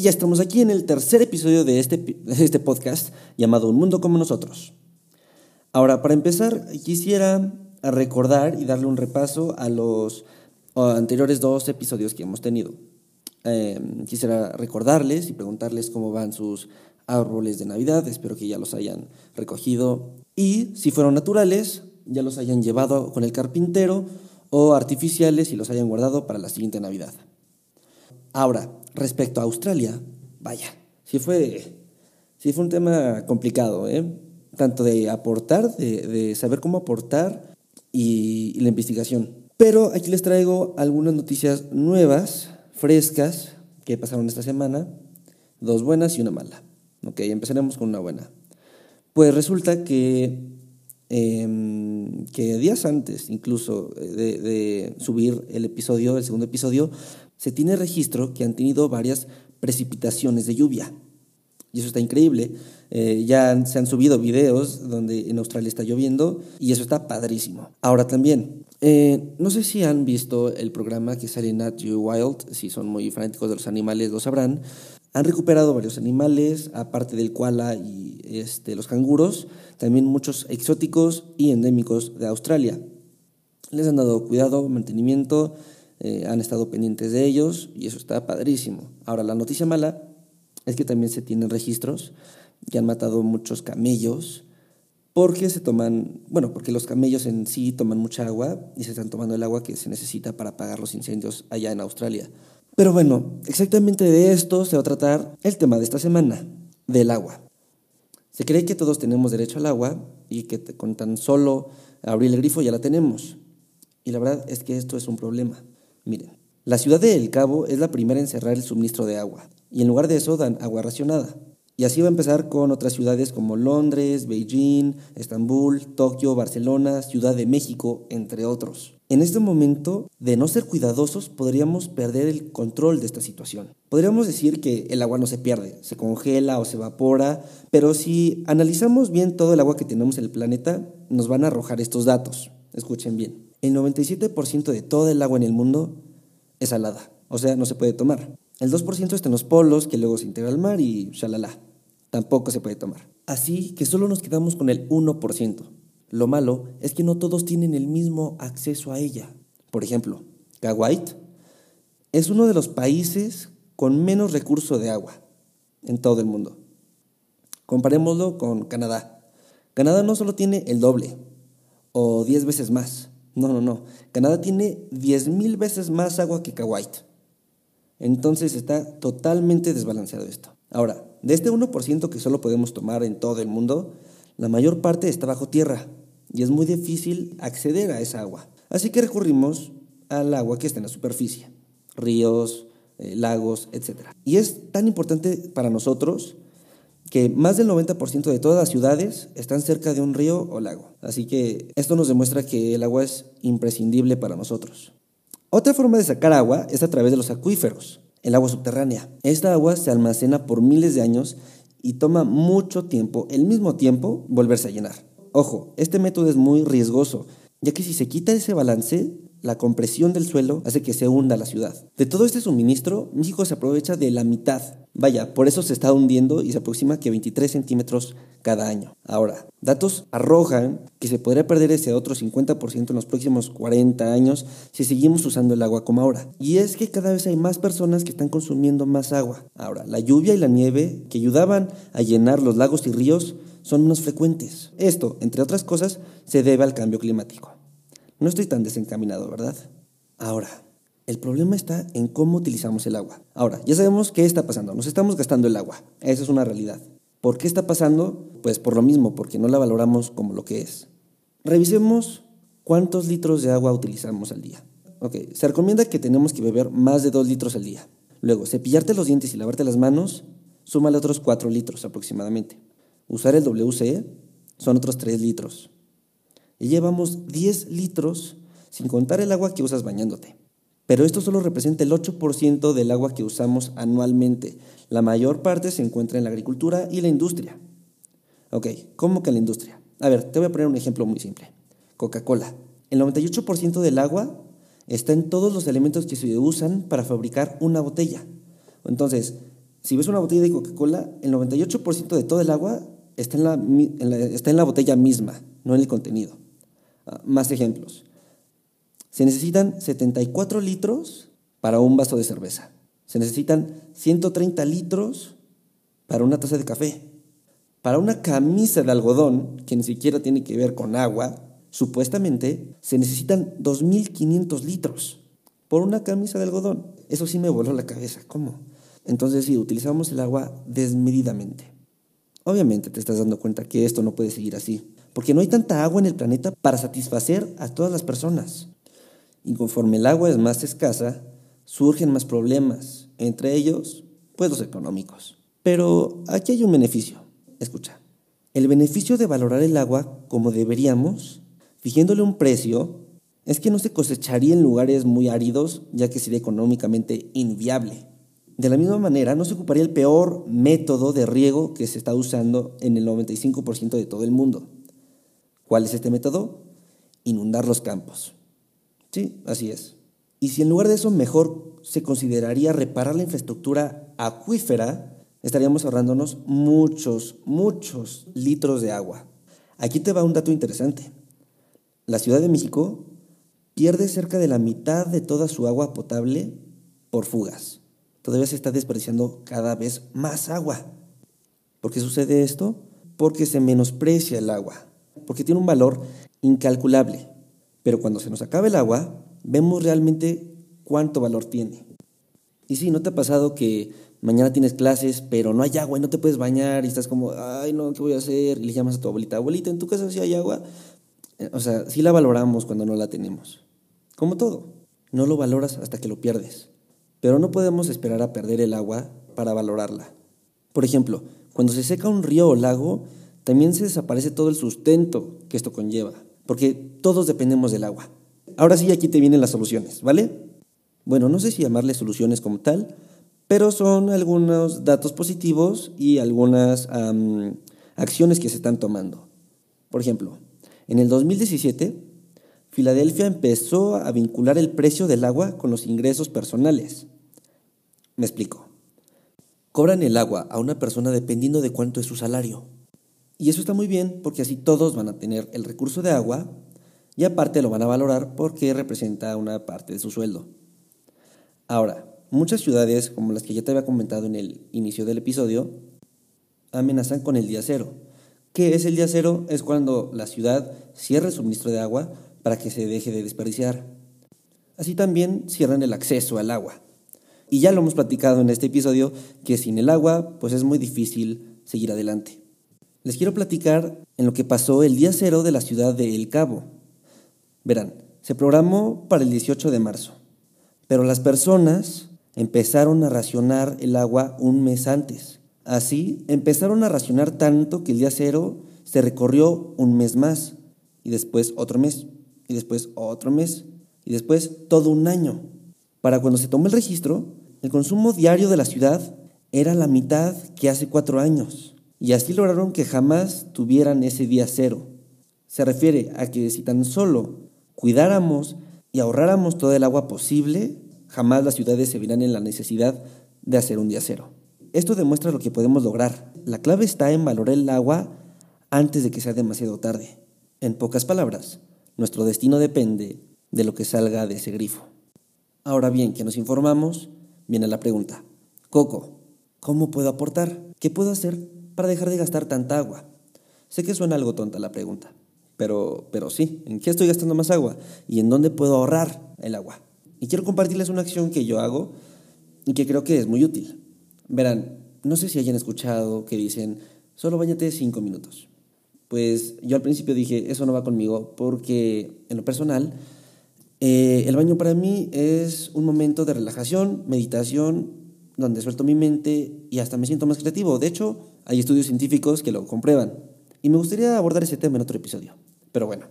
Y ya estamos aquí en el tercer episodio de este, este podcast llamado Un Mundo como Nosotros. Ahora, para empezar, quisiera recordar y darle un repaso a los anteriores dos episodios que hemos tenido. Em, quisiera recordarles y preguntarles cómo van sus árboles de Navidad. Espero que ya los hayan recogido. Y si fueron naturales, ya los hayan llevado con el carpintero o artificiales y los hayan guardado para la siguiente Navidad. Ahora, respecto a Australia, vaya, sí fue, sí fue un tema complicado, ¿eh? tanto de aportar, de, saber cómo aportar y, la investigación. Pero aquí les traigo algunas noticias nuevas, frescas, que pasaron esta semana, dos buenas y una mala. Ok, empezaremos con una buena. Pues resulta que, em, que días antes incluso de, de, subir el episodio, el segundo episodio, se tiene registro que han tenido varias precipitaciones de lluvia. Y eso está increíble. Eh, ya se han subido videos donde en Australia está lloviendo y eso está padrísimo. Ahora también, eh, no sé si han visto el programa que sale en Nat Wild, si son muy fanáticos de los animales lo sabrán. Han recuperado varios animales, aparte del koala y este, los canguros, también muchos exóticos y endémicos de Australia. Les han dado cuidado, mantenimiento eh, han estado pendientes de ellos y eso está padrísimo. Ahora, la noticia mala es que también se tienen registros que han matado muchos camellos porque se toman, bueno, porque los camellos en sí toman mucha agua y se están tomando el agua que se necesita para apagar los incendios allá en Australia. Pero bueno, exactamente de esto se va a tratar el tema de esta semana, del agua. Se cree que todos tenemos derecho al agua y que con tan solo abrir el grifo ya la tenemos. Y la verdad es que esto es un problema. Miren, la ciudad de El Cabo es la primera en cerrar el suministro de agua, y en lugar de eso dan agua racionada. Y así va a empezar con otras ciudades como Londres, Beijing, Estambul, Tokio, Barcelona, Ciudad de México, entre otros. En este momento, de no ser cuidadosos, podríamos perder el control de esta situación. Podríamos decir que el agua no se pierde, se congela o se evapora, pero si analizamos bien todo el agua que tenemos en el planeta, nos van a arrojar estos datos. Escuchen bien el 97% de toda el agua en el mundo es salada, o sea, no se puede tomar. El 2% está en los polos, que luego se integra al mar y shalala, tampoco se puede tomar. Así que solo nos quedamos con el 1%. Lo malo es que no todos tienen el mismo acceso a ella. Por ejemplo, Kuwait es uno de los países con menos recurso de agua en todo el mundo. Comparémoslo con Canadá. Canadá no solo tiene el doble o 10 veces más, no, no, no. Canadá tiene 10.000 veces más agua que Kuwait. Entonces está totalmente desbalanceado esto. Ahora, de este 1% que solo podemos tomar en todo el mundo, la mayor parte está bajo tierra y es muy difícil acceder a esa agua. Así que recurrimos al agua que está en la superficie, ríos, eh, lagos, etc. Y es tan importante para nosotros que más del 90% de todas las ciudades están cerca de un río o lago. Así que esto nos demuestra que el agua es imprescindible para nosotros. Otra forma de sacar agua es a través de los acuíferos, el agua subterránea. Esta agua se almacena por miles de años y toma mucho tiempo, el mismo tiempo, volverse a llenar. Ojo, este método es muy riesgoso, ya que si se quita ese balance, la compresión del suelo hace que se hunda la ciudad. De todo este suministro, México se aprovecha de la mitad. Vaya, por eso se está hundiendo y se aproxima que 23 centímetros cada año. Ahora, datos arrojan que se podría perder ese otro 50% en los próximos 40 años si seguimos usando el agua como ahora. Y es que cada vez hay más personas que están consumiendo más agua. Ahora, la lluvia y la nieve que ayudaban a llenar los lagos y ríos son menos frecuentes. Esto, entre otras cosas, se debe al cambio climático. No estoy tan desencaminado, ¿verdad? Ahora, el problema está en cómo utilizamos el agua. Ahora, ya sabemos qué está pasando. Nos estamos gastando el agua. Esa es una realidad. ¿Por qué está pasando? Pues por lo mismo, porque no la valoramos como lo que es. Revisemos cuántos litros de agua utilizamos al día. Ok, se recomienda que tenemos que beber más de 2 litros al día. Luego, cepillarte los dientes y lavarte las manos, súmale otros 4 litros aproximadamente. Usar el WC son otros 3 litros. Y llevamos 10 litros sin contar el agua que usas bañándote. Pero esto solo representa el 8% del agua que usamos anualmente. La mayor parte se encuentra en la agricultura y la industria. Ok, ¿cómo que la industria? A ver, te voy a poner un ejemplo muy simple. Coca-Cola. El 98% del agua está en todos los elementos que se usan para fabricar una botella. Entonces, si ves una botella de Coca-Cola, el 98% de todo el agua está en la, está en la botella misma, no en el contenido. Ah, más ejemplos. Se necesitan 74 litros para un vaso de cerveza. Se necesitan 130 litros para una taza de café. Para una camisa de algodón, que ni siquiera tiene que ver con agua, supuestamente se necesitan 2.500 litros por una camisa de algodón. Eso sí me voló la cabeza. ¿Cómo? Entonces sí, utilizamos el agua desmedidamente. Obviamente te estás dando cuenta que esto no puede seguir así, porque no hay tanta agua en el planeta para satisfacer a todas las personas. Y conforme el agua es más escasa, surgen más problemas, entre ellos, pues los económicos. Pero aquí hay un beneficio. Escucha. El beneficio de valorar el agua como deberíamos, fijándole un precio, es que no se cosecharía en lugares muy áridos, ya que sería económicamente inviable. De la misma manera, no se ocuparía el peor método de riego que se está usando en el 95% de todo el mundo. ¿Cuál es este método? Inundar los campos. Sí, así es. Y si en lugar de eso mejor se consideraría reparar la infraestructura acuífera, estaríamos ahorrándonos muchos, muchos litros de agua. Aquí te va un dato interesante. La Ciudad de México pierde cerca de la mitad de toda su agua potable por fugas. Todavía se está desperdiciando cada vez más agua. ¿Por qué sucede esto? Porque se menosprecia el agua, porque tiene un valor incalculable. Pero cuando se nos acaba el agua, vemos realmente cuánto valor tiene. Y sí, ¿no te ha pasado que mañana tienes clases, pero no hay agua y no te puedes bañar y estás como, ay, no, ¿qué voy a hacer? Y le llamas a tu abuelita, abuelita, ¿en tu casa sí hay agua? Eh, o sea, sí la valoramos cuando no la tenemos. Como todo, no lo valoras hasta que lo pierdes. Pero no podemos esperar a perder el agua para valorarla. Por ejemplo, cuando se seca un río o lago, también se desaparece todo el sustento que esto conlleva porque todos dependemos del agua. Ahora sí, aquí te vienen las soluciones, ¿vale? Bueno, no sé si llamarle soluciones como tal, pero son algunos datos positivos y algunas acciones que se están tomando. Por ejemplo, en el 2017, Filadelfia empezó a vincular el precio del agua con los ingresos personales. Me explico. Cobran el agua a una persona dependiendo de cuánto es su salario. Y eso está muy bien porque así todos van a tener el recurso de agua y aparte lo van a valorar porque representa una parte de su sueldo. Ahora, muchas ciudades, como las que ya te había comentado en el inicio del episodio, amenazan con el día cero. ¿Qué es el día cero? Es cuando la ciudad cierra el suministro de agua para que se deje de desperdiciar. Así también cierran el acceso al agua. Y ya lo hemos platicado en este episodio que sin el agua pues es muy difícil seguir adelante. Les quiero platicar en lo que pasó el día cero de la ciudad de El Cabo. Verán, se programó para el 18 de marzo, pero las personas empezaron a racionar el agua un mes antes. Así, empezaron a racionar tanto que el día cero se recorrió un mes más, y después otro mes, y después otro mes, y después todo un año. Para cuando se tomó el registro, el consumo diario de la ciudad era la mitad que hace cuatro años y así lograron que jamás tuvieran ese día cero. Se refiere a que si tan solo cuidáramos y ahorráramos toda el agua posible, jamás las ciudades se verán en la necesidad de hacer un día cero. Esto demuestra lo que podemos lograr. La clave está en valorar el agua antes de que sea demasiado tarde. En pocas palabras, nuestro destino depende de lo que salga de ese grifo. Ahora bien, que nos informamos, viene la pregunta. Coco, ¿cómo puedo aportar? ¿Qué puedo hacer para dejar de gastar tanta agua? Sé que suena algo tonta la pregunta, pero, pero sí, ¿en qué estoy gastando más agua? ¿Y en dónde puedo ahorrar el agua? Y quiero compartirles una acción que yo hago y que creo que es muy útil. Verán, no sé si hayan escuchado que dicen, solo bañate cinco minutos. Pues yo al principio dije, eso no va conmigo porque en lo personal Eh, el baño para mí es un momento de relajación, meditación, donde suelto mi mente y hasta me siento más creativo. De hecho, hay estudios científicos que lo comprueban. Y me gustaría abordar ese tema en otro episodio. Pero bueno,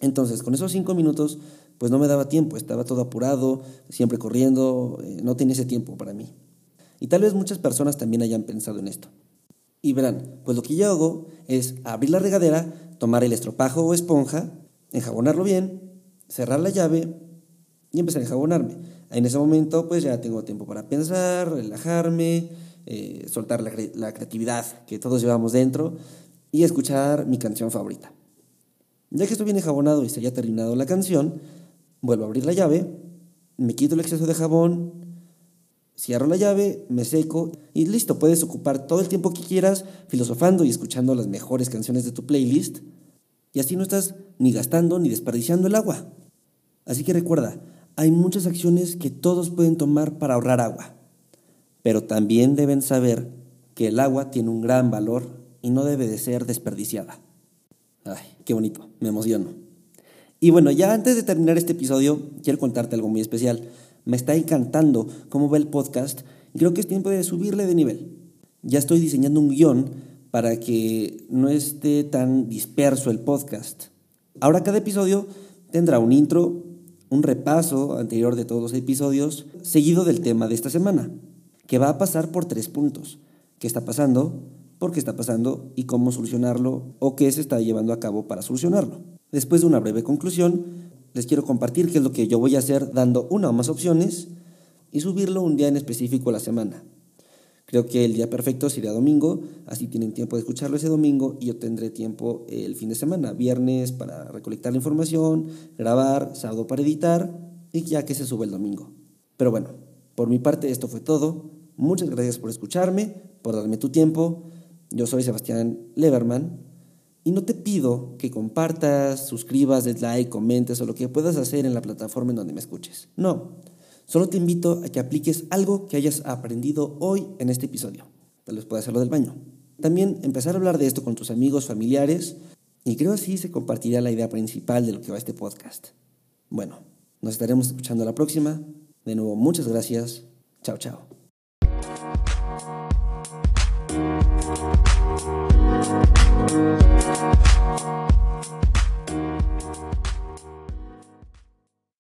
entonces con esos cinco minutos, pues no me daba tiempo, estaba todo apurado, siempre corriendo, eh, no tenía ese tiempo para mí. Y tal vez muchas personas también hayan pensado en esto. Y verán, pues lo que yo hago es abrir la regadera, tomar el estropajo o esponja, enjabonarlo bien, cerrar la llave y empezar a enjabonarme. En ese momento pues ya tengo tiempo para pensar, relajarme, eh, soltar la, la creatividad que todos llevamos dentro y escuchar mi canción favorita. Ya que estoy bien enjabonado y se haya terminado la canción, vuelvo a abrir la llave, me quito el exceso de jabón, cierro la llave, me seco y listo, puedes ocupar todo el tiempo que quieras filosofando y escuchando las mejores canciones de tu playlist y así no estás ni gastando ni desperdiciando el agua. Así que recuerda, hay muchas acciones que todos pueden tomar para ahorrar agua, pero también deben saber que el agua tiene un gran valor y no debe de ser desperdiciada. Ay, qué bonito, me emociono. Y bueno, ya antes de terminar este episodio, quiero contarte algo muy especial. Me está encantando cómo va el podcast y creo que es tiempo de subirle de nivel. Ya estoy diseñando un guion para que no esté tan disperso el podcast. Ahora cada episodio tendrá un intro, un repaso anterior de todos los episodios, seguido del tema de esta semana, que va a pasar por tres puntos. ¿Qué está pasando? ¿Por qué está pasando? ¿Y cómo solucionarlo? ¿O qué se está llevando a cabo para solucionarlo? Después de una breve conclusión, les quiero compartir qué es lo que yo voy a hacer dando una o más opciones y subirlo un día en específico a la semana. Creo que el día perfecto sería domingo, así tienen tiempo de escucharlo ese domingo y yo tendré tiempo el fin de semana, viernes para recolectar la información, grabar, sábado para editar y ya que se sube el domingo. Pero bueno, por mi parte esto fue todo. Muchas gracias por escucharme, por darme tu tiempo. Yo soy Sebastián Leverman y no te pido que compartas, suscribas, des like, comentes o lo que puedas hacer en la plataforma en donde me escuches. No, Solo te invito a que apliques algo que hayas aprendido hoy en este episodio. Tal vez puedas hacerlo del baño. También empezar a hablar de esto con tus amigos, familiares, y creo así se compartirá la idea principal de lo que va este podcast. Bueno, nos estaremos escuchando la próxima. De nuevo, muchas gracias. Chao, chao.